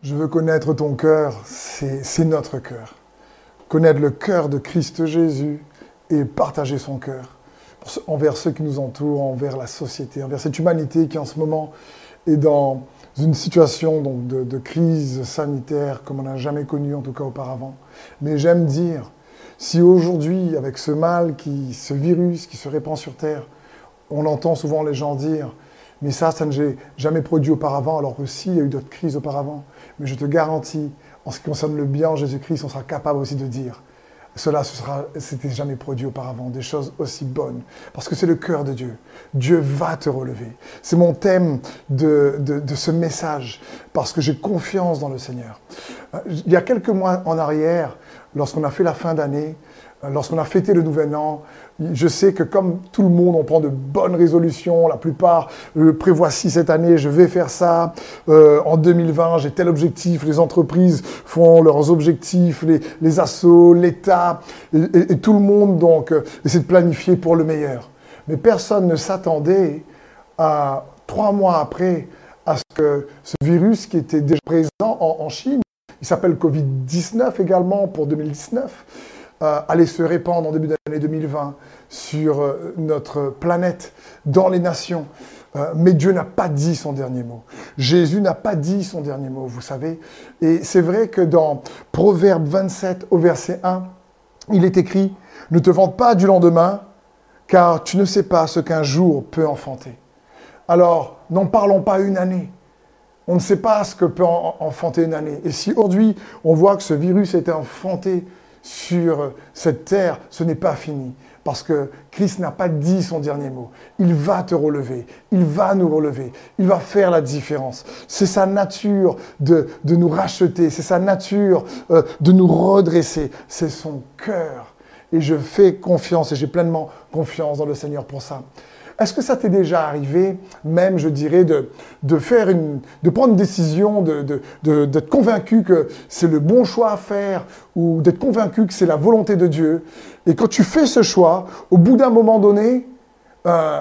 Je veux connaître ton cœur, c'est notre cœur. Connaître le cœur de Christ Jésus et partager son cœur envers ceux qui nous entourent, envers la société, envers cette humanité qui en ce moment est dans une situation donc, de, crise sanitaire comme on n'a jamais connu en tout cas auparavant. Mais j'aime dire, si aujourd'hui, avec ce mal, ce virus qui se répand sur Terre, on entend souvent les gens dire, mais ça, ça ne s'est jamais produit auparavant, alors que si, il y a eu d'autres crises auparavant. Mais je te garantis, en ce qui concerne le bien en Jésus-Christ, on sera capable aussi de dire, cela ne s'était jamais produit auparavant, des choses aussi bonnes. Parce que c'est le cœur de Dieu. Dieu va te relever. C'est mon thème de, ce message, parce que j'ai confiance dans le Seigneur. Euh, il y a quelques mois en arrière, lorsqu'on a fait la fin d'année, lorsqu'on a fêté le Nouvel An, je sais que comme tout le monde, on prend de bonnes résolutions. La plupart euh, prévoient si cette année, je vais faire ça. Euh, en 2020, j'ai tel objectif. Les entreprises font leurs objectifs, les, les assos, l'État, et, tout le monde donc euh, essaie de planifier pour le meilleur. Mais personne ne s'attendait à trois mois après à ce que ce virus qui était déjà présent en, Chine, il s'appelle Covid-19 également pour 2019 euh, allait se répandre en début d'année 2020 sur euh, notre planète, dans les nations. Euh, mais Dieu n'a pas dit son dernier mot. Jésus n'a pas dit son dernier mot, vous savez. Et c'est vrai que dans Proverbe 27 au verset 1, il est écrit, ne te vante pas du lendemain, car tu ne sais pas ce qu'un jour peut enfanter. Alors, n'en parlons pas une année. On ne sait pas ce que peut enfanter une année. Et si aujourd'hui, on voit que ce virus est enfanté sur cette terre, ce n'est pas fini. Parce que Christ n'a pas dit son dernier mot. Il va te relever. Il va nous relever. Il va faire la différence. C'est sa nature de, nous racheter. C'est sa nature euh, de nous redresser. C'est son cœur. Et je fais confiance et j'ai pleinement confiance dans le Seigneur pour ça. Est-ce que ça t'est déjà arrivé, même, je dirais, de, de, faire une, de prendre une décision, d'être de, de, convaincu que c'est le bon choix à faire ou d'être convaincu que c'est la volonté de Dieu? Et quand tu fais ce choix, au bout d'un moment donné, euh,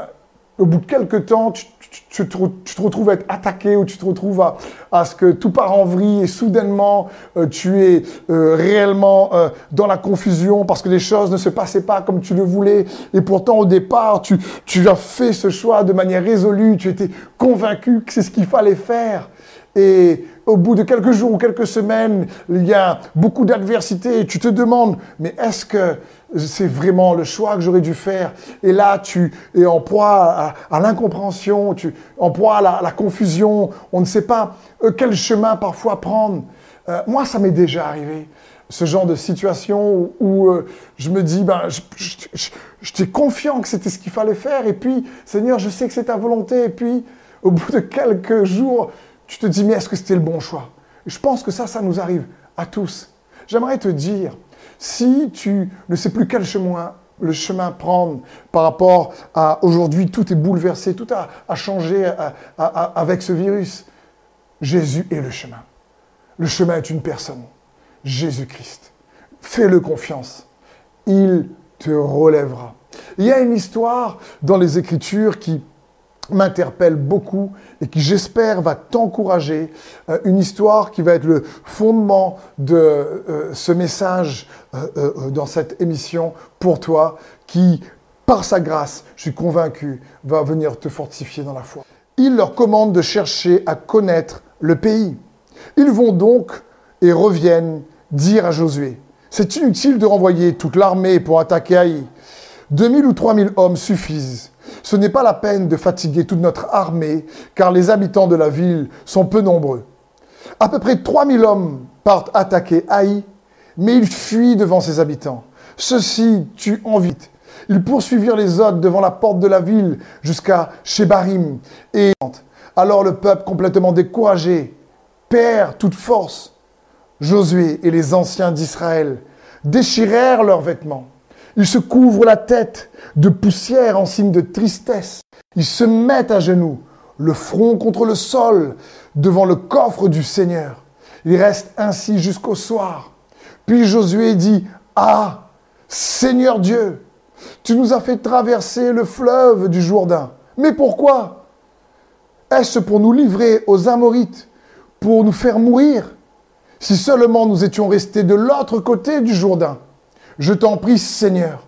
au bout de quelques temps, tu, te, retrouves à être attaqué ou tu te retrouves à, ce que tout part en vrille et soudainement euh, tu es euh, réellement euh, dans la confusion parce que les choses ne se passaient pas comme tu le voulais. Et pourtant au départ tu, tu as fait ce choix de manière résolue, tu étais convaincu que c'est ce qu'il fallait faire. Et au bout de quelques jours ou quelques semaines, il y a beaucoup d'adversité et tu te demandes, mais est-ce que c'est vraiment le choix que j'aurais dû faire. Et là, tu es en proie à, l'incompréhension, tu en proie à la, confusion. On ne sait pas euh, quel chemin parfois prendre. Euh, moi, ça m'est déjà arrivé. Ce genre de situation où, euh, je me dis, ben, j'étais confiant que c'était ce qu'il fallait faire. Et puis, Seigneur, je sais que c'est ta volonté. Et puis, au bout de quelques jours, tu te dis, mais est-ce que c'était le bon choix? Je pense que ça, ça nous arrive à tous. J'aimerais te dire, si tu ne sais plus quel chemin, prendre par rapport à aujourd'hui, tout est bouleversé, tout a, changé avec ce virus. Jésus est le chemin. Le chemin est une personne, Jésus-Christ. Fais-le confiance. Il te relèvera. Il y a une histoire dans les Écritures qui m'interpelle beaucoup et qui j'espère va t'encourager. Euh, une histoire qui va être le fondement de euh, ce message euh, dans cette émission pour toi, qui, par sa grâce, je suis convaincu, va venir te fortifier dans la foi. Il leur commande de chercher à connaître le pays. Ils vont donc et reviennent dire à Josué, c'est inutile de renvoyer toute l'armée pour attaquer Haï. 2000 ou 3000 hommes suffisent. Ce n'est pas la peine de fatiguer toute notre armée, car les habitants de la ville sont peu nombreux. À peu près 3000 hommes partent attaquer Haï, mais ils fuient devant ses habitants. Ceux-ci tuent en vite. Ils poursuivirent les autres devant la porte de la ville jusqu'à Shebarim et alors le peuple complètement découragé perd toute force. Josué et les anciens d'Israël déchirèrent leurs vêtements ils se couvrent la tête de poussière en signe de tristesse. Ils se mettent à genoux, le front contre le sol, devant le coffre du Seigneur. Ils restent ainsi jusqu'au soir. Puis Josué dit, Ah, Seigneur Dieu, tu nous as fait traverser le fleuve du Jourdain. Mais pourquoi Est-ce pour nous livrer aux Amorites pour nous faire mourir. Si seulement nous étions restés de l'autre côté du Jourdain? Je t'en prie, Seigneur,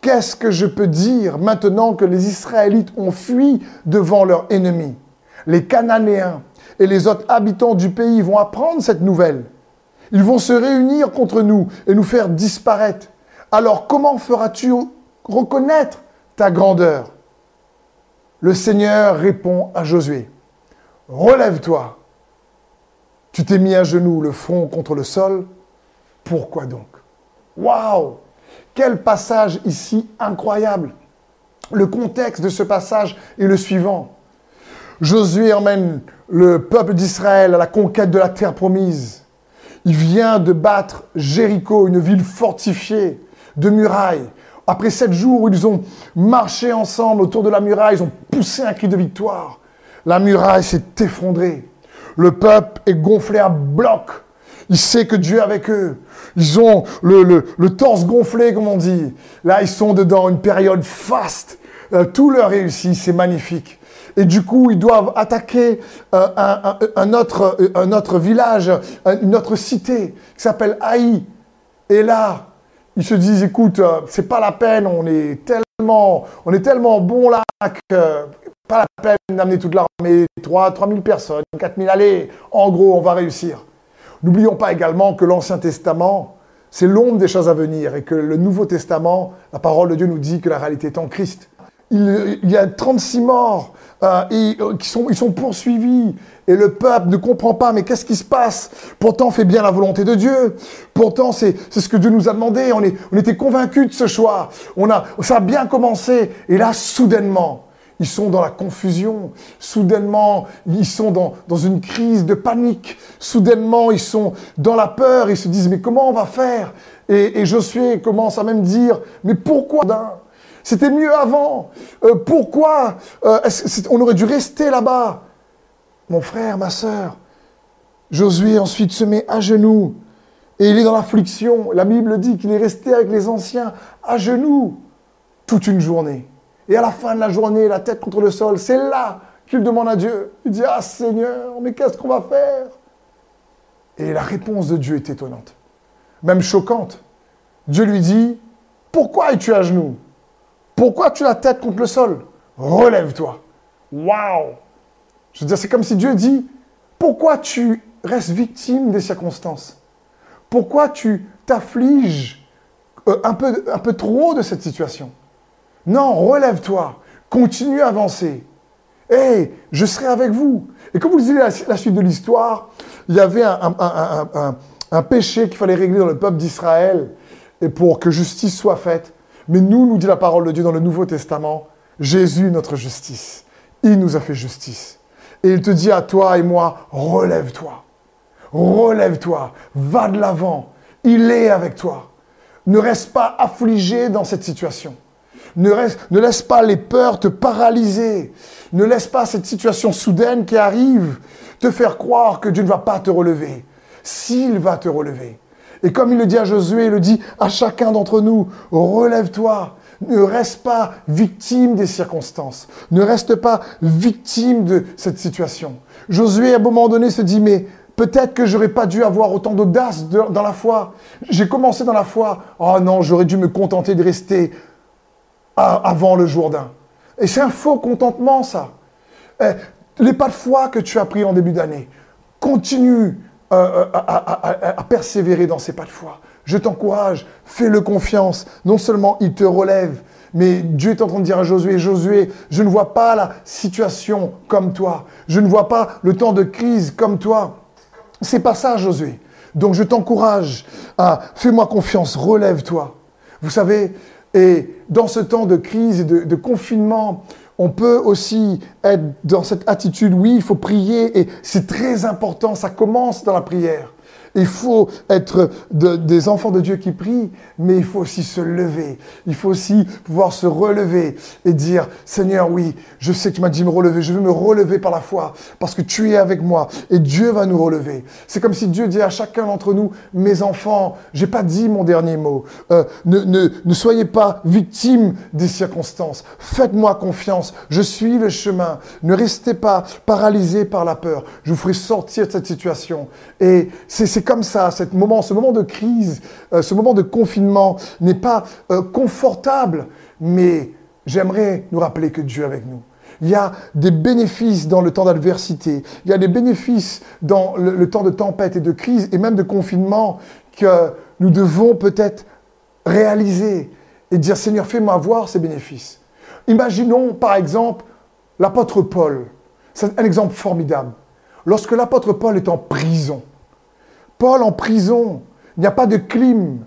qu'est-ce que je peux dire maintenant que les Israélites ont fui devant leurs ennemis? Les Cananéens et les autres habitants du pays vont apprendre cette nouvelle. Ils vont se réunir contre nous et nous faire disparaître. Alors comment feras-tu reconnaître ta grandeur? Le Seigneur répond à Josué, relève-toi. Tu t'es mis à genoux, le front contre le sol. Pourquoi donc? Waouh Quel passage ici incroyable Le contexte de ce passage est le suivant. Josué emmène le peuple d'Israël à la conquête de la terre promise. Il vient de battre Jéricho, une ville fortifiée de murailles. Après sept jours où ils ont marché ensemble autour de la muraille, ils ont poussé un cri de victoire. La muraille s'est effondrée. Le peuple est gonflé à bloc. Il sait que Dieu est avec eux. Ils ont le, torse gonflé, comme on dit. Là, ils sont dedans une période faste. Euh, tout leur réussit, c'est magnifique. Et du coup, ils doivent attaquer euh, un, autre, un autre village, une autre cité qui s'appelle Haï. Et là, ils se disent, écoute, euh, c'est pas la peine, on est tellement, on est tellement bon là que pas la peine d'amener toute l'armée, 3, 3000 personnes, 4000, allez, en gros, on va réussir. N'oublions pas également que l'Ancien Testament, c'est l'ombre des choses à venir et que le Nouveau Testament, la parole de Dieu nous dit que la réalité est en Christ. Il, y a 36 morts euh, euh, qui sont, ils sont poursuivis. Et le peuple ne comprend pas, mais qu'est-ce qui se passe? Pourtant, on fait bien la volonté de Dieu. Pourtant, c'est ce que Dieu nous a demandé. On, on était convaincus de ce choix. On a, ça a bien commencé. Et là, soudainement, ils sont dans la confusion. Soudainement, ils sont dans, dans une crise de panique. Soudainement, ils sont dans la peur. Ils se disent, mais comment on va faire? Et, Josué commence à même dire, mais pourquoi c'était mieux avant. Euh, pourquoi euh, On aurait dû rester là-bas? Mon frère, ma sœur, Josué ensuite se met à genoux et il est dans l'affliction. La Bible dit qu'il est resté avec les anciens à genoux toute une journée. Et à la fin de la journée, la tête contre le sol, c'est là qu'il demande à Dieu. Il dit, ah Seigneur, mais qu'est-ce qu'on va faire? Et la réponse de Dieu est étonnante, même choquante. Dieu lui dit, pourquoi es-tu à genoux? Pourquoi tu as la tête contre le sol? Relève-toi. Waouh! Je veux dire, c'est comme si Dieu dit, pourquoi tu restes victime des circonstances? Pourquoi tu t'affliges euh, un, peu, un peu trop de cette situation? Non, relève-toi, continue à avancer. Hé, je serai avec vous. Et comme vous lisez la, la suite de l'histoire, il y avait un, péché qu'il fallait régler dans le peuple d'Israël pour que justice soit faite. Mais nous, nous dit la parole de Dieu dans le Nouveau Testament, Jésus, notre justice. Il nous a fait justice. Et il te dit à toi et moi, relève-toi. Relève-toi. Va de l'avant. Il est avec toi. Ne reste pas affligé dans cette situation. Ne, ne, laisse pas les peurs te paralyser. Ne laisse pas cette situation soudaine qui arrive te faire croire que Dieu ne va pas te relever. S'il va te relever. Et comme il le dit à Josué, il le dit à chacun d'entre nous, relève-toi, ne reste pas victime des circonstances. Ne reste pas victime de cette situation. Josué, à un moment donné, se dit, mais peut-être que j'aurais pas dû avoir autant d'audace dans la foi. J'ai commencé dans la foi. Oh non, j'aurais dû me contenter de rester avant le Jourdain. Et c'est un faux contentement, ça. Eh, les pas de foi que tu as pris en début d'année, continue euh, euh, à, persévérer dans ces pas de foi. Je t'encourage, fais-le confiance. Non seulement il te relève, mais Dieu est en train de dire à Josué, Josué, je ne vois pas la situation comme toi. Je ne vois pas le temps de crise comme toi. C'est pas ça, Josué. Donc je t'encourage à fais-moi confiance, relève-toi. Vous savez, et dans ce temps de crise et de, confinement, on peut aussi être dans cette attitude, oui, il faut prier et c'est très important, ça commence dans la prière. Il faut être des enfants de Dieu qui prient, mais il faut aussi se lever. Il faut aussi pouvoir se relever et dire, Seigneur, oui, je sais que tu m'as dit me relever. Je veux me relever par la foi parce que tu es avec moi et Dieu va nous relever. C'est comme si Dieu dit à chacun d'entre nous, mes enfants, j'ai pas dit mon dernier mot. Euh, ne, soyez pas victimes des circonstances. Faites-moi confiance confiance. Je suis le chemin. Ne restez pas paralysés par la peur. Je vous ferai sortir de cette situation. Et c'est comme ça, ce moment, de crise, euh, ce moment de confinement n'est pas euh, confortable, mais j'aimerais nous rappeler que Dieu est avec nous. Il y a des bénéfices dans le temps d'adversité. Il y a des bénéfices dans le, temps de tempête et de crise et même de confinement que nous devons peut-être réaliser et dire Seigneur, fais-moi voir ces bénéfices. Imaginons par exemple l'apôtre Paul. C'est un exemple formidable. Lorsque l'apôtre Paul est en prison, Paul en prison, il n'y a pas de clim,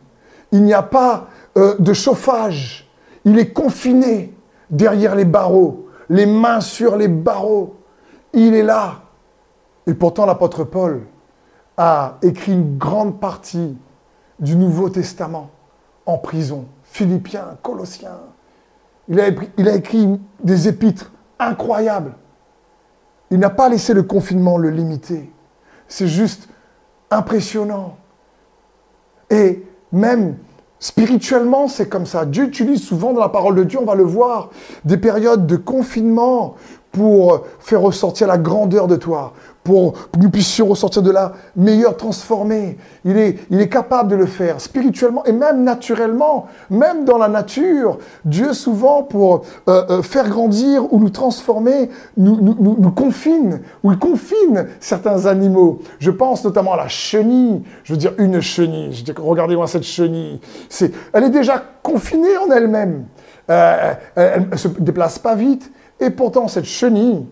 il n'y a pas euh, de chauffage, il est confiné derrière les barreaux les mains sur les barreaux. Il est là. Et pourtant, l'apôtre Paul a écrit une grande partie du Nouveau Testament en prison. Philippiens, Colossiens. Il a, il a écrit des épîtres incroyables. Il n'a pas laissé le confinement le limiter. C'est juste impressionnant. Et même Spirituellement, c'est comme ça. Dieu utilise souvent dans la parole de Dieu, on va le voir, des périodes de confinement pour faire ressortir la grandeur de toi, pour que nous puissions ressortir de là meilleur, transformé. Il est, il est capable de le faire spirituellement et même naturellement, même dans la nature. Dieu souvent pour euh, euh, faire grandir ou nous transformer, nous, confine, ou il confine certains animaux. Je pense notamment à la chenille. Je veux dire une chenille. Je dis, regardez-moi cette chenille. C'est, elle est déjà confinée en elle-même. Euh, elle ne se déplace pas vite. Et pourtant, cette chenille,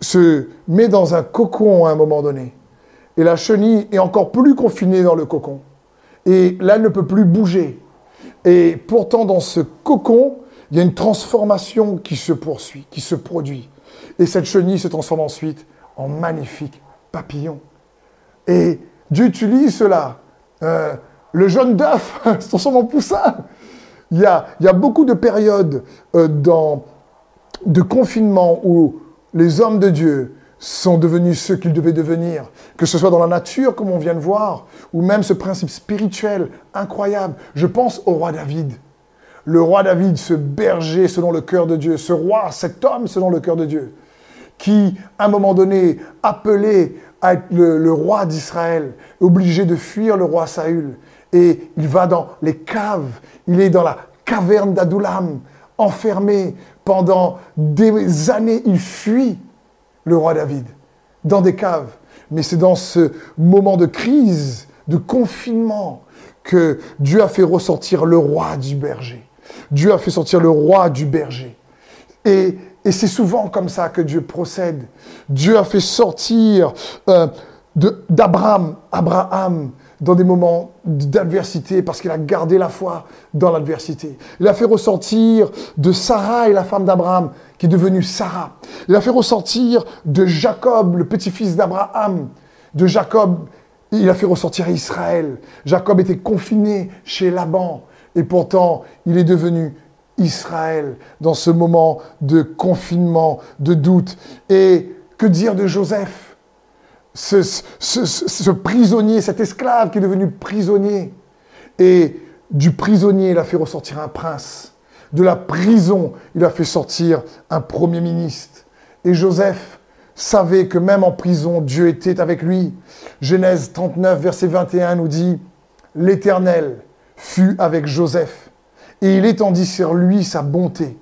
se met dans un cocon à un moment donné. Et la chenille est encore plus confinée dans le cocon. Et là, elle ne peut plus bouger. Et pourtant, dans ce cocon, il y a une transformation qui se poursuit, qui se produit. Et cette chenille se transforme ensuite en magnifique papillon. Et Dieu utilise cela. Euh, le jaune d'œuf se transforme en poussin. Il y a, il y a beaucoup de périodes euh, dans, de confinement où les hommes de Dieu sont devenus ceux qu'ils devaient devenir, que ce soit dans la nature, comme on vient de voir, ou même ce principe spirituel incroyable. Je pense au roi David. Le roi David, ce berger selon le cœur de Dieu, ce roi, cet homme selon le cœur de Dieu, qui, à un moment donné, appelé à être le, le roi d'Israël, obligé de fuir le roi Saül. Et il va dans les caves, il est dans la caverne d'Adoulam, enfermé, pendant des années, il fuit le roi David dans des caves. Mais c'est dans ce moment de crise, de confinement, que Dieu a fait ressortir le roi du berger. Dieu a fait sortir le roi du berger. Et, c'est souvent comme ça que Dieu procède. Dieu a fait sortir euh, d'Abraham, Abraham, dans des moments d'adversité parce qu'il a gardé la foi dans l'adversité. Il a fait ressortir de Sarah et la femme d'Abraham qui est devenue Sarah. Il a fait ressortir de Jacob, le petit-fils d'Abraham, de Jacob, il a fait ressortir Israël. Jacob était confiné chez Laban et pourtant il est devenu Israël dans ce moment de confinement, de doute. Et que dire de Joseph? Ce, prisonnier, cet esclave qui est devenu prisonnier. Et du prisonnier, il a fait ressortir un prince. De la prison, il a fait sortir un premier ministre. Et Joseph savait que même en prison, Dieu était avec lui. Genèse 39, verset 21 nous dit, L'Éternel fut avec Joseph, et il étendit sur lui sa bonté.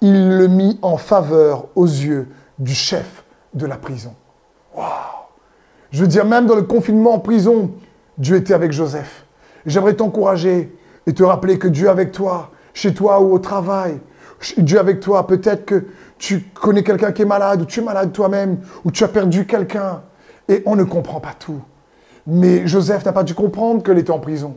Il le mit en faveur aux yeux du chef de la prison. Waouh je veux dire, même dans le confinement en prison, Dieu était avec Joseph. J'aimerais t'encourager et te rappeler que Dieu est avec toi, chez toi ou au travail. Dieu est avec toi. Peut-être que tu connais quelqu'un qui est malade, ou tu es malade toi-même, ou tu as perdu quelqu'un. Et on ne comprend pas tout. Mais Joseph n'a pas dû comprendre qu'il était en prison.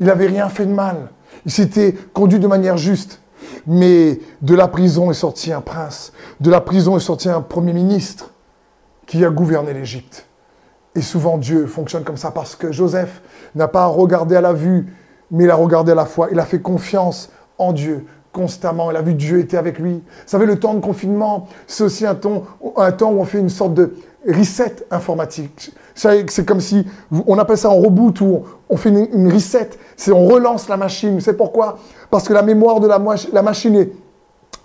Il n'avait rien fait de mal. Il s'était conduit de manière juste. Mais de la prison est sorti un prince. De la prison est sorti un premier ministre qui a gouverné l'Égypte. Et souvent Dieu fonctionne comme ça parce que Joseph n'a pas regardé à la vue, mais il a regardé à la foi. Il a fait confiance en Dieu constamment. Il a vu Dieu était avec lui. Vous savez, le temps de confinement, c'est aussi un temps, un temps où on fait une sorte de reset informatique. C'est comme si, on appelle ça un reboot, où on fait une, reset. C'est on relance la machine. C'est pourquoi? Parce que la mémoire de la, machine est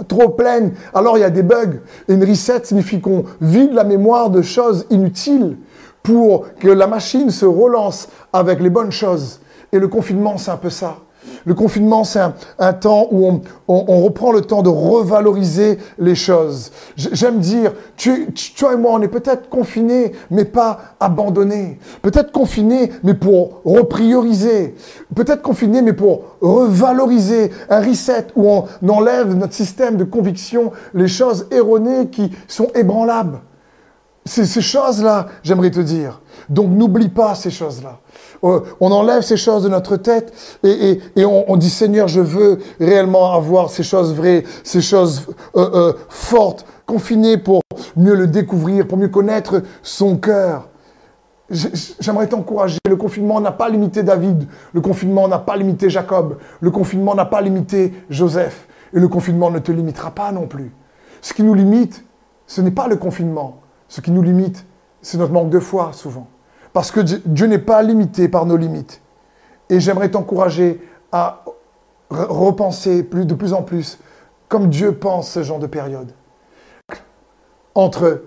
trop pleine, alors il y a des bugs. Une reset signifie qu'on vide la mémoire de choses inutiles pour que la machine se relance avec les bonnes choses. Et le confinement, c'est un peu ça. Le confinement, c'est un, temps où on, reprend le temps de revaloriser les choses. J'aime dire, tu, toi et moi, on est peut-être confinés, mais pas abandonnés. Peut-être confinés, mais pour reprioriser. Peut-être confinés, mais pour revaloriser. Un reset où on enlève notre système de conviction, les choses erronées qui sont ébranlables. Ces choses-là, j'aimerais te dire. Donc n'oublie pas ces choses-là. Euh, on enlève ces choses de notre tête et, on, dit Seigneur, je veux réellement avoir ces choses vraies, ces choses euh, euh, fortes, confinées pour mieux le découvrir, pour mieux connaître son cœur. J'aimerais t'encourager. Le confinement n'a pas limité David. Le confinement n'a pas limité Jacob. Le confinement n'a pas limité Joseph. Et le confinement ne te limitera pas non plus. Ce qui nous limite, ce n'est pas le confinement. Ce qui nous limite, c'est notre manque de foi souvent. Parce que Dieu n'est pas limité par nos limites. Et j'aimerais t'encourager à repenser de plus en plus comme Dieu pense ce genre de période. Entre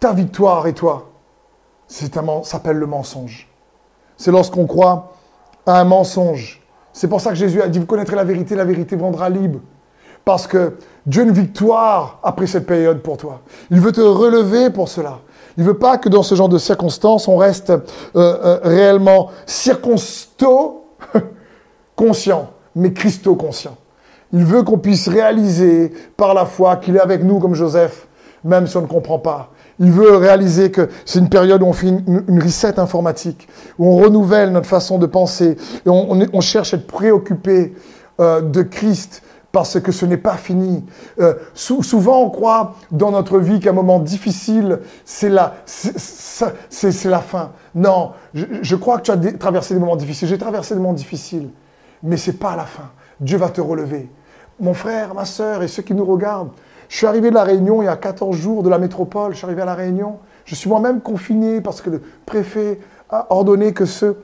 ta victoire et toi, ça s'appelle le mensonge. C'est lorsqu'on croit à un mensonge. C'est pour ça que Jésus a dit, vous connaîtrez la vérité, la vérité vous rendra libre. Parce que Dieu une victoire après cette période pour toi. Il veut te relever pour cela. Il ne veut pas que dans ce genre de circonstances, on reste euh, euh, réellement circonsto, conscient, mais Christo conscient. Il veut qu'on puisse réaliser par la foi qu'il est avec nous comme Joseph, même si on ne comprend pas. Il veut réaliser que c'est une période où on fait une, reset informatique, où on renouvelle notre façon de penser, et on, cherche à être préoccupé euh, de Christ, parce que ce n'est pas fini. Euh, souvent, on croit dans notre vie qu'un moment difficile, c'est la, la fin. Non, je, crois que tu as traversé des moments difficiles. J'ai traversé des moments difficiles, mais c'est pas la fin. Dieu va te relever. Mon frère, ma soeur et ceux qui nous regardent, je suis arrivé de la Réunion il y a 14 jours de la métropole. Je suis arrivé à la Réunion. Je suis moi-même confiné parce que le préfet a ordonné que ceux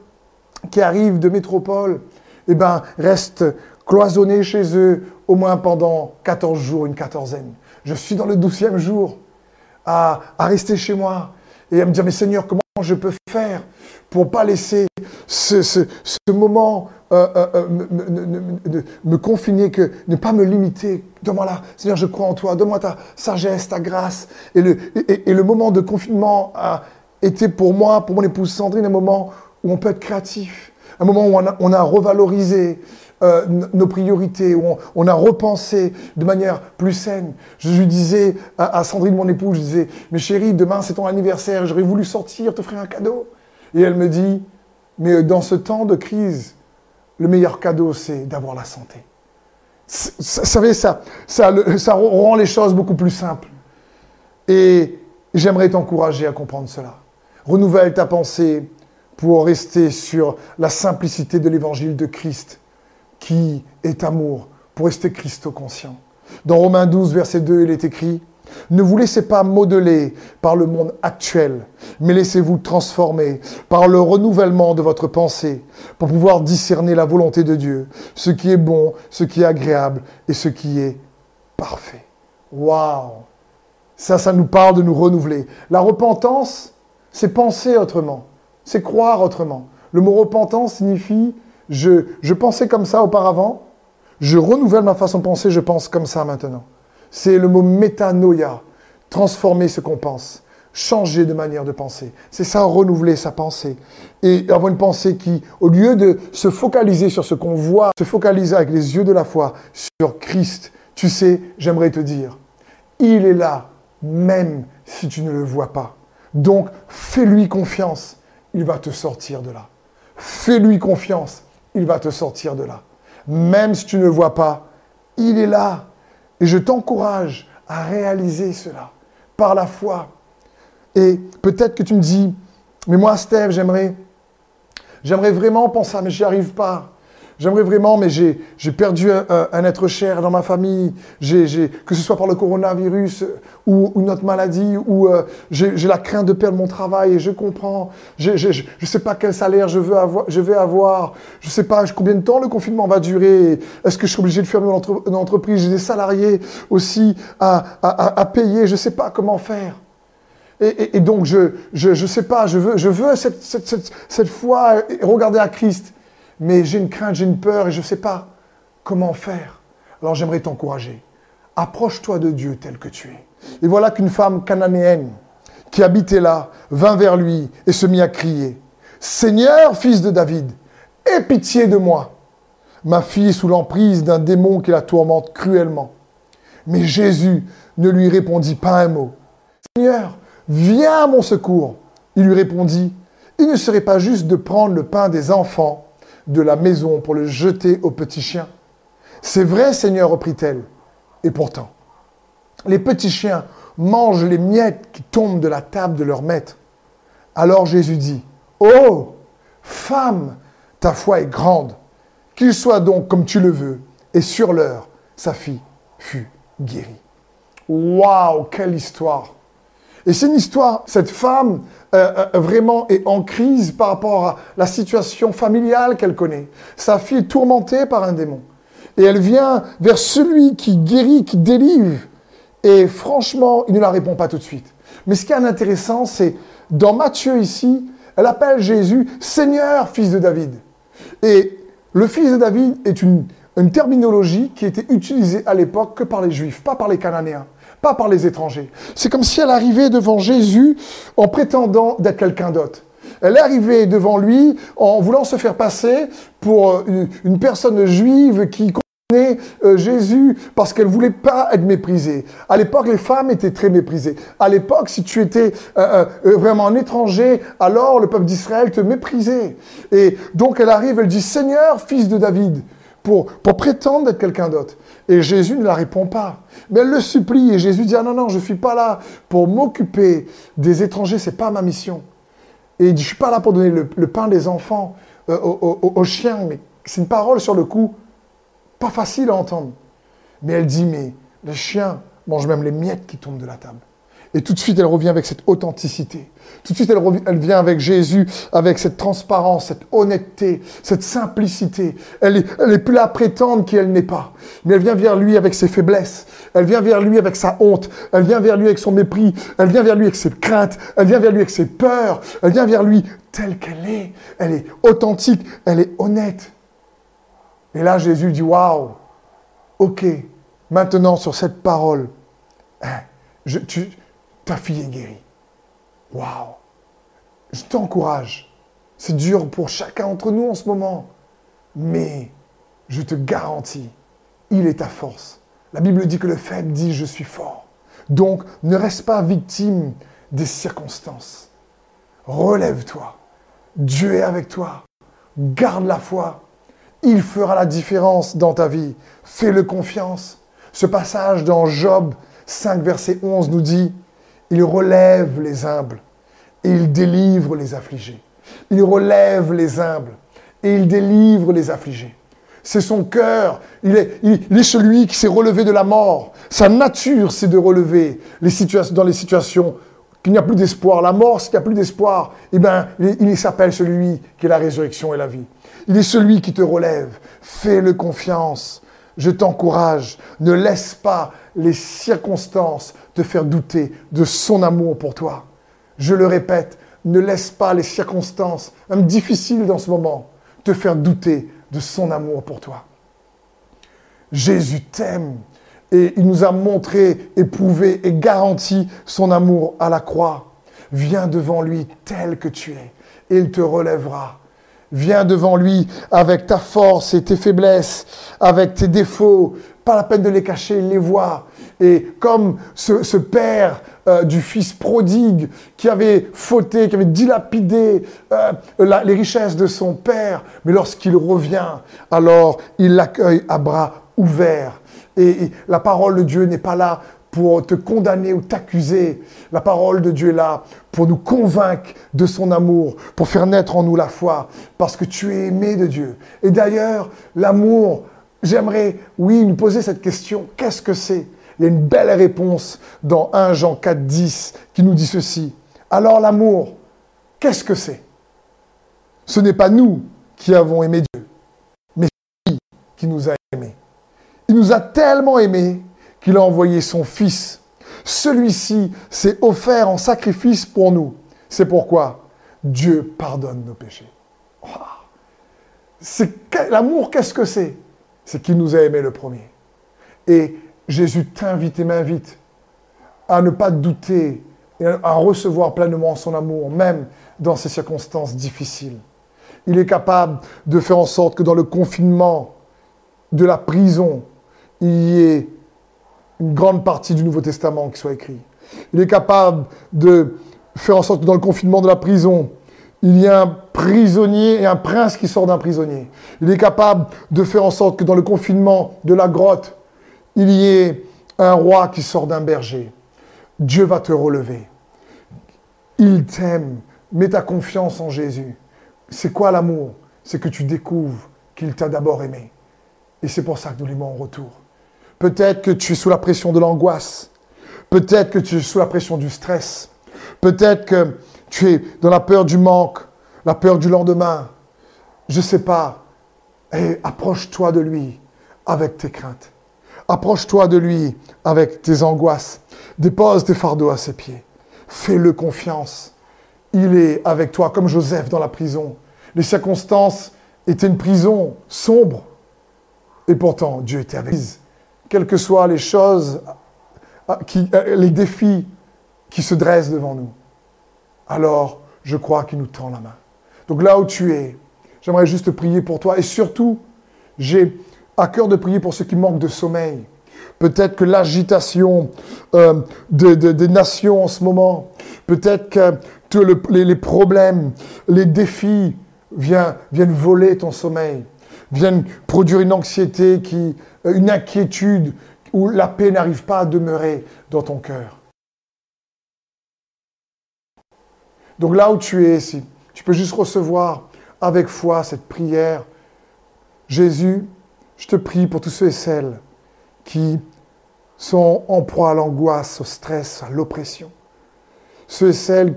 qui arrivent de métropole eh ben, restent cloisonnés chez eux au moins pendant 14 jours, une quatorzaine. Je suis dans le douzième jour à, rester chez moi et à me dire, mais Seigneur, comment je peux faire pour pas laisser ce, moment me, confiner, que ne pas me limiter. Donne-moi là, Seigneur, je crois en toi, donne-moi ta sagesse, ta grâce. Et le, et le moment de confinement a été pour moi, pour mon épouse Sandrine, un moment où on peut être créatif, un moment où on a, revalorisé euh, nos priorités, où on, a repensé de manière plus saine. Je lui disais à, Sandrine, mon épouse, je disais, mais chérie, demain c'est ton anniversaire, j'aurais voulu sortir, t'offrir un cadeau. Et elle me dit, mais dans ce temps de crise, le meilleur cadeau, c'est d'avoir la santé. Vous savez, ça, ça rend les choses beaucoup plus simples. Et j'aimerais t'encourager à comprendre cela. Renouvelle ta pensée pour rester sur la simplicité de l'évangile de Christ qui est amour, pour rester Christo-conscient. Dans Romains 12, verset 2, il est écrit, ne vous laissez pas modeler par le monde actuel, mais laissez-vous transformer par le renouvellement de votre pensée pour pouvoir discerner la volonté de Dieu, ce qui est bon, ce qui est agréable et ce qui est parfait. Waouh Ça, ça nous parle de nous renouveler. La repentance, c'est penser autrement, c'est croire autrement. Le mot repentance signifie je, pensais comme ça auparavant, je renouvelle ma façon de penser, je pense comme ça maintenant. C'est le mot métanoïa, transformer ce qu'on pense, changer de manière de penser. C'est ça, renouveler sa pensée. Et avoir une pensée qui, au lieu de se focaliser sur ce qu'on voit, se focaliser avec les yeux de la foi sur Christ, tu sais, j'aimerais te dire, il est là, même si tu ne le vois pas. Donc, fais-lui confiance, il va te sortir de là. Fais-lui confiance, il va te sortir de là. Même si tu ne vois pas, il est là. Et je t'encourage à réaliser cela par la foi. Et peut-être que tu me dis, mais moi, Steve, j'aimerais, j'aimerais vraiment penser ça, mais j'y arrive pas. J'aimerais vraiment, mais j'ai perdu un, être cher dans ma famille, que ce soit par le coronavirus ou, une autre maladie, ou euh, j'ai la crainte de perdre mon travail et je comprends. Je ne sais pas quel salaire je, veux avoir, je vais avoir. Je ne sais pas combien de temps le confinement va durer. Est-ce que je suis obligé de fermer une entreprise? J'ai des salariés aussi à, à, à payer. Je ne sais pas comment faire. Et, donc, je ne je, je sais pas, je veux, je veux cette, cette, cette, cette foi regarder à Christ. Mais j'ai une crainte, j'ai une peur et je ne sais pas comment faire. Alors j'aimerais t'encourager. Approche-toi de Dieu tel que tu es. Et voilà qu'une femme cananéenne qui habitait là vint vers lui et se mit à crier. Seigneur, fils de David, aie pitié de moi. Ma fille est sous l'emprise d'un démon qui la tourmente cruellement. Mais Jésus ne lui répondit pas un mot. Seigneur, Viens à mon secours. Il lui répondit, Il ne serait pas juste de prendre le pain des enfants de la maison pour le jeter aux petits chiens. C'est vrai, Seigneur, reprit-elle. Et pourtant, les petits chiens mangent les miettes qui tombent de la table de leur maître. Alors Jésus dit, Oh, femme, ta foi est grande, qu'il soit donc comme tu le veux. Et sur l'heure, sa fille fut guérie. Waouh, quelle histoire et c'est une histoire, cette femme euh, euh, vraiment est en crise par rapport à la situation familiale qu'elle connaît. Sa fille est tourmentée par un démon. Et elle vient vers celui qui guérit, qui délivre. Et franchement, il ne la répond pas tout de suite. Mais ce qui est intéressant, c'est dans Matthieu ici, elle appelle Jésus Seigneur, fils de David. Et le fils de David est une, une terminologie qui était utilisée à l'époque que par les Juifs, pas par les Cananéens pas par les étrangers. C'est comme si elle arrivait devant Jésus en prétendant d'être quelqu'un d'autre. Elle est arrivée devant lui en voulant se faire passer pour euh, une personne juive qui connaît euh, Jésus parce qu'elle voulait pas être méprisée. À l'époque, les femmes étaient très méprisées. À l'époque, si tu étais euh, vraiment un étranger, alors le peuple d'Israël te méprisait. Et donc elle arrive, elle dit Seigneur, fils de David, pour, prétendre d'être quelqu'un d'autre. Et Jésus ne la répond pas. Mais elle le supplie et Jésus dit ah non non je ne suis pas là pour m'occuper des étrangers c'est pas ma mission. Et il dit je suis pas là pour donner le, pain des enfants euh, aux, chiens mais c'est une parole sur le coup pas facile à entendre. Mais elle dit mais les chiens mangent même les miettes qui tombent de la table. Et tout de suite, elle revient avec cette authenticité. Tout de suite, elle, elle vient avec Jésus, avec cette transparence, cette honnêteté, cette simplicité. Elle est, elle est plus à prétendre qu'elle n'est pas. Mais elle vient vers lui avec ses faiblesses. Elle vient vers lui avec sa honte. Elle vient vers lui avec son mépris. Elle vient vers lui avec ses craintes. Elle vient vers lui avec ses peurs. Elle vient vers lui telle qu'elle est. Elle est authentique. Elle est honnête. Et là, Jésus dit, waouh, ok, maintenant sur cette parole, hein, je, tu, ta fille est guérie. Waouh Je t'encourage. C'est dur pour chacun d'entre nous en ce moment. Mais je te garantis, il est ta force. La Bible dit que le faible dit je suis fort. Donc ne reste pas victime des circonstances. Relève-toi. Dieu est avec toi. Garde la foi. Il fera la différence dans ta vie. Fais-le confiance. Ce passage dans Job 5, verset 11 nous dit, il relève les humbles et il délivre les affligés. Il relève les humbles et il délivre les affligés. C'est son cœur. Il est, celui qui s'est relevé de la mort. Sa nature, c'est de relever les situations, dans les situations qu'il n'y a plus d'espoir. La mort, s'il n'y a plus d'espoir, eh bien, il s'appelle celui qui est la résurrection et la vie. Il est celui qui te relève. Fais-le confiance. Je t'encourage. Ne laisse pas les circonstances faire douter de son amour pour toi. Je le répète, ne laisse pas les circonstances, même difficiles dans ce moment, te faire douter de son amour pour toi. Jésus t'aime et il nous a montré, éprouvé et garanti son amour à la croix. Viens devant lui tel que tu es et il te relèvera. Viens devant lui avec ta force et tes faiblesses, avec tes défauts. Pas la peine de les cacher, les voit. Et comme ce, père euh, du fils prodigue qui avait fauté, qui avait dilapidé euh, les richesses de son père, mais lorsqu'il revient, alors il l'accueille à bras ouverts. Et, la parole de Dieu n'est pas là pour te condamner ou t'accuser. La parole de Dieu est là pour nous convaincre de son amour, pour faire naître en nous la foi, parce que tu es aimé de Dieu. Et d'ailleurs, l'amour, j'aimerais, oui, nous poser cette question, qu'est-ce que c'est? Il y a une belle réponse dans 1 Jean 4, 10 qui nous dit ceci. Alors l'amour, qu'est-ce que c'est? Ce n'est pas nous qui avons aimé Dieu, mais lui qui nous a aimés. Il nous a tellement aimés qu'il a envoyé son Fils. Celui-ci s'est offert en sacrifice pour nous. C'est pourquoi Dieu pardonne nos péchés. L'amour, qu'est-ce que c'est? C'est qu'il nous a aimés le premier. Et Jésus t'invite et m'invite à ne pas douter et à recevoir pleinement son amour, même dans ces circonstances difficiles. Il est capable de faire en sorte que dans le confinement de la prison, il y ait une grande partie du Nouveau Testament qui soit écrit. Il est capable de faire en sorte que dans le confinement de la prison, il y ait un prisonnier et un prince qui sort d'un prisonnier. Il est capable de faire en sorte que dans le confinement de la grotte, il y ait un roi qui sort d'un berger. Dieu va te relever. Il t'aime. Mets ta confiance en Jésus. C'est quoi l'amour? C'est que tu découvres qu'il t'a d'abord aimé. Et c'est pour ça que nous l'aimons en retour. Peut-être que tu es sous la pression de l'angoisse. Peut-être que tu es sous la pression du stress. Peut-être que tu es dans la peur du manque, la peur du lendemain. Je ne sais pas. Et approche-toi de lui avec tes craintes. Approche-toi de lui avec tes angoisses. Dépose tes fardeaux à ses pieds. Fais-le confiance. Il est avec toi, comme Joseph dans la prison. Les circonstances étaient une prison sombre. Et pourtant, Dieu était avec lui quelles que soient les choses, les défis qui se dressent devant nous, alors je crois qu'il nous tend la main. Donc là où tu es, j'aimerais juste prier pour toi et surtout, j'ai à cœur de prier pour ceux qui manquent de sommeil. Peut-être que l'agitation euh, des nations en ce moment, peut-être que les, problèmes, les défis viennent voler ton sommeil, viennent produire une anxiété euh, une inquiétude où la paix n'arrive pas à demeurer dans ton cœur. Donc là où tu es, ici, tu peux juste recevoir avec foi cette prière. Jésus, je te prie pour tous ceux et celles qui sont en proie à l'angoisse, au stress, à l'oppression. Ceux et celles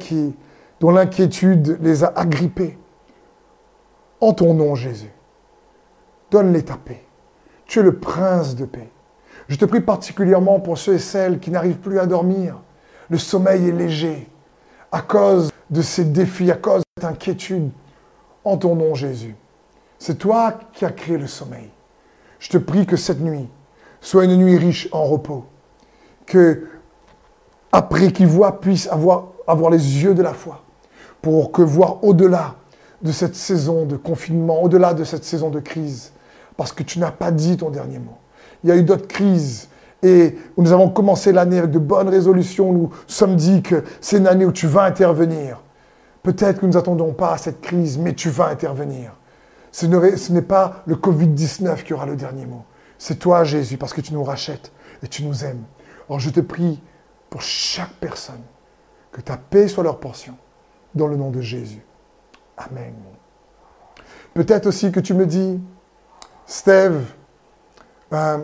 dont l'inquiétude les a agrippés. En ton nom, Jésus, donne-les ta paix. Tu es le prince de paix. Je te prie particulièrement pour ceux et celles qui n'arrivent plus à dormir. Le sommeil est léger à cause de ces défis, à cause de cette inquiétude. En ton nom, Jésus. C'est toi qui as créé le sommeil. Je te prie que cette nuit soit une nuit riche en repos. Que, après qu'il voit, puisse avoir, avoir les yeux de la foi. Pour que voir au-delà de cette saison de confinement, au-delà de cette saison de crise, parce que tu n'as pas dit ton dernier mot. Il y a eu d'autres crises et nous avons commencé l'année avec de bonnes résolutions. Nous sommes dit que c'est une année où tu vas intervenir. Peut-être que nous n'attendons pas à cette crise, mais tu vas intervenir. Ce n'est pas le Covid-19 qui aura le dernier mot. C'est toi, Jésus, parce que tu nous rachètes et tu nous aimes. Alors je te prie pour chaque personne que ta paix soit leur portion, dans le nom de Jésus. Amen. Peut-être aussi que tu me dis, Steve, ben,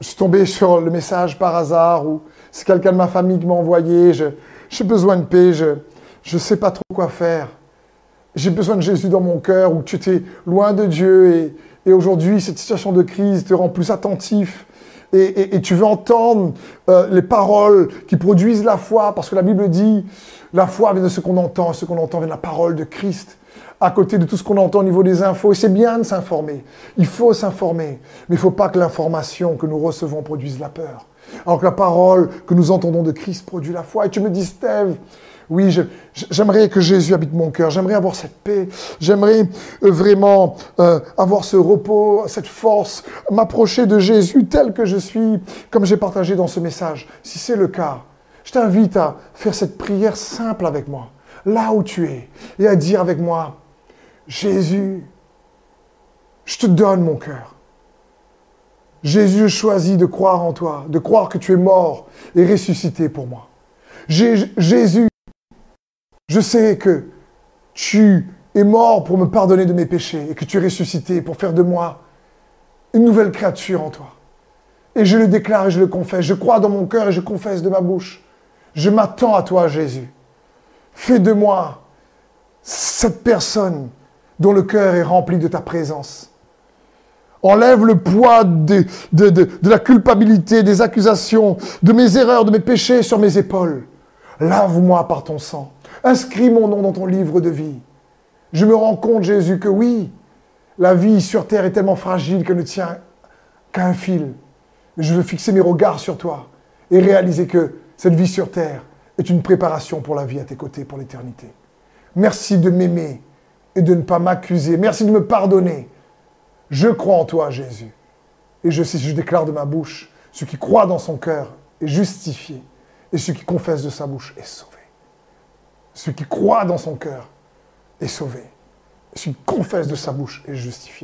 je suis tombé sur le message par hasard ou c'est quelqu'un de ma famille qui m'a envoyé, j'ai besoin de paix, je ne sais pas trop quoi faire. J'ai besoin de Jésus dans mon cœur ou tu étais loin de Dieu et, et aujourd'hui cette situation de crise te rend plus attentif et, et, tu veux entendre euh, les paroles qui produisent la foi parce que la Bible dit la foi vient de ce qu'on entend, ce qu'on entend vient de la parole de Christ à côté de tout ce qu'on entend au niveau des infos. Et c'est bien de s'informer. Il faut s'informer. Mais il ne faut pas que l'information que nous recevons produise la peur. Alors que la parole que nous entendons de Christ produit la foi. Et tu me dis, Steve, oui, j'aimerais que Jésus habite mon cœur. J'aimerais avoir cette paix. J'aimerais euh, vraiment euh, avoir ce repos, cette force, m'approcher de Jésus tel que je suis, comme j'ai partagé dans ce message. Si c'est le cas, je t'invite à faire cette prière simple avec moi, là où tu es, et à dire avec moi, Jésus, je te donne mon cœur. Jésus, choisis de croire en toi, de croire que tu es mort et ressuscité pour moi. Jésus, je sais que tu es mort pour me pardonner de mes péchés et que tu es ressuscité pour faire de moi une nouvelle créature en toi. Et je le déclare et je le confesse. Je crois dans mon cœur et je confesse de ma bouche. Je m'attends à toi, Jésus. Fais de moi cette personne dont le cœur est rempli de ta présence. Enlève le poids de, de, la culpabilité, des accusations, de mes erreurs, de mes péchés sur mes épaules. Lave-moi par ton sang. Inscris mon nom dans ton livre de vie. Je me rends compte, Jésus, que oui, la vie sur terre est tellement fragile qu'elle ne tient qu'à un fil. Je veux fixer mes regards sur toi et réaliser que cette vie sur terre est une préparation pour la vie à tes côtés, pour l'éternité. Merci de m'aimer et de ne pas m'accuser. Merci de me pardonner. Je crois en toi, Jésus. Et je, je déclare de ma bouche, ce qui croit dans son cœur est justifié. Et ce qui confesse de sa bouche est sauvé. Ce qui croit dans son cœur est sauvé. Ce qui confesse de sa bouche est justifié.